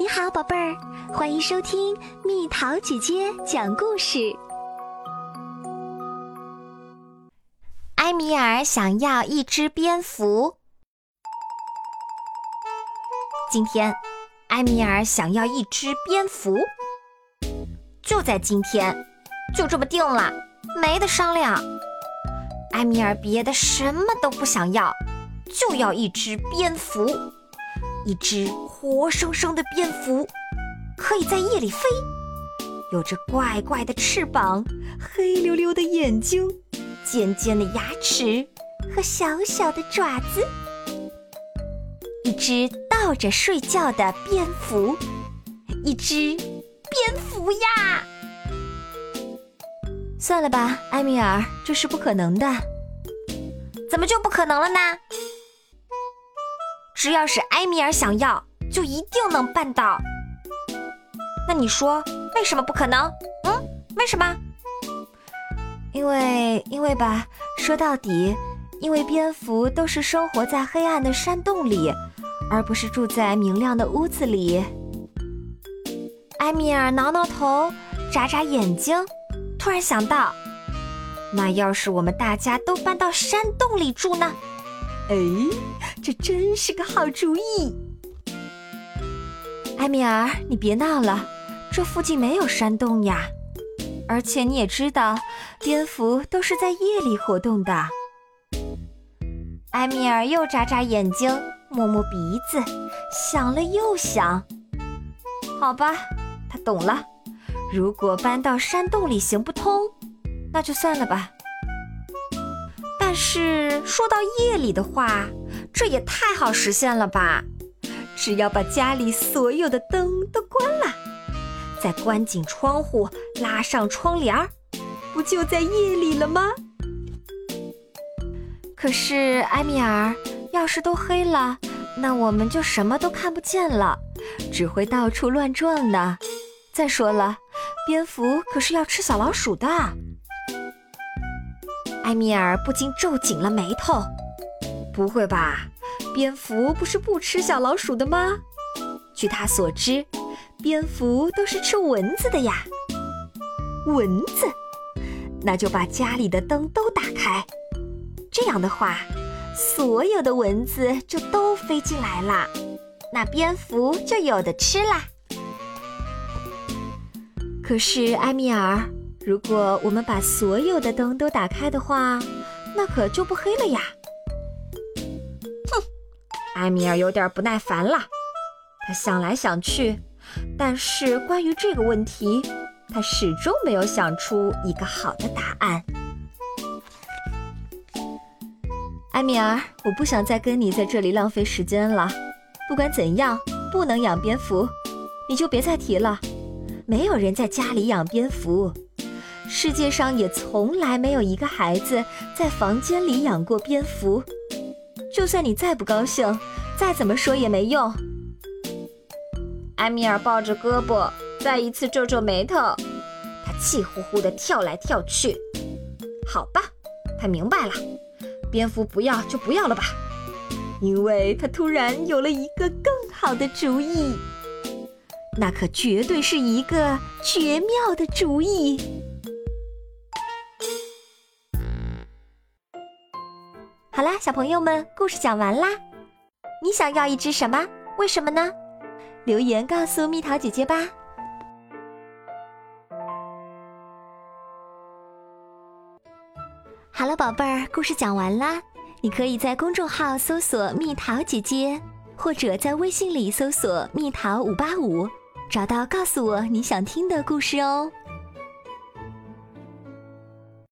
你好，宝贝儿，欢迎收听蜜桃姐姐讲故事。埃米尔想要一只蝙蝠。今天，埃米尔想要一只蝙蝠。就在今天，就这么定了，没得商量。埃米尔别的什么都不想要，就要一只蝙蝠。一只活生生的蝙蝠，可以在夜里飞，有着怪怪的翅膀，黑溜溜的眼睛，尖尖的牙齿和小小的爪子。一只倒着睡觉的蝙蝠，一只蝙蝠呀！算了吧，埃米尔，这是不可能的。怎么就不可能了呢？只要是埃米尔想要，就一定能办到。那你说为什么不可能？嗯，为什么？因为，因为吧，说到底，因为蝙蝠都是生活在黑暗的山洞里，而不是住在明亮的屋子里。埃米尔挠挠头，眨眨眼睛，突然想到，那要是我们大家都搬到山洞里住呢？哎，这真是个好主意！埃米尔，你别闹了，这附近没有山洞呀。而且你也知道，蝙蝠都是在夜里活动的。埃米尔又眨眨眼睛，摸摸鼻子，想了又想。好吧，他懂了。如果搬到山洞里行不通，那就算了吧。但是说到夜里的话，这也太好实现了吧！只要把家里所有的灯都关了，再关紧窗户，拉上窗帘儿，不就在夜里了吗？可是埃米尔，要是都黑了，那我们就什么都看不见了，只会到处乱撞呢。再说了，蝙蝠可是要吃小老鼠的。埃米尔不禁皱紧了眉头。不会吧？蝙蝠不是不吃小老鼠的吗？据他所知，蝙蝠都是吃蚊子的呀。蚊子？那就把家里的灯都打开。这样的话，所有的蚊子就都飞进来了，那蝙蝠就有的吃啦。可是埃米尔。如果我们把所有的灯都打开的话，那可就不黑了呀！哼，埃米尔有点不耐烦了。他想来想去，但是关于这个问题，他始终没有想出一个好的答案。埃米尔，我不想再跟你在这里浪费时间了。不管怎样，不能养蝙蝠，你就别再提了。没有人在家里养蝙蝠。世界上也从来没有一个孩子在房间里养过蝙蝠。就算你再不高兴，再怎么说也没用。埃米尔抱着胳膊，再一次皱皱眉头，他气呼呼地跳来跳去。好吧，他明白了，蝙蝠不要就不要了吧，因为他突然有了一个更好的主意。那可绝对是一个绝妙的主意。好啦，小朋友们，故事讲完啦。你想要一只什么？为什么呢？留言告诉蜜桃姐姐吧。好了，宝贝儿，故事讲完啦。你可以在公众号搜索“蜜桃姐姐”，或者在微信里搜索“蜜桃五八五”，找到告诉我你想听的故事哦。